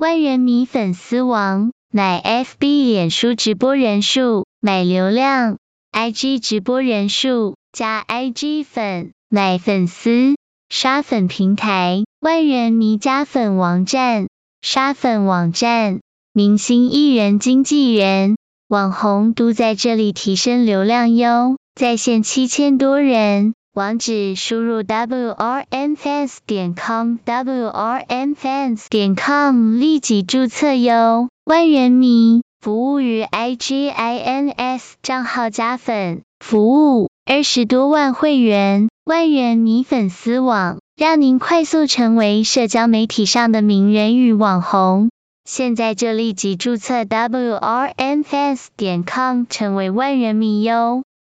万人迷粉丝王，买 FB 脸书直播人数，买流量；IG 直播人数加 IG 粉，买粉丝。刷粉平台，万人迷加粉网站，刷粉网站，明星艺人、经纪人、网红都在这里提升流量哟，在线七千多人，网址输入 wrnfans 点 com wrnfans 点 com 立即注册哟，万人迷服务于 igins 账号加粉服务，二十多万会员。万人迷粉丝网，让您快速成为社交媒体上的名人与网红。现在就立即注册 wrnfans 点 com，成为万人迷哟。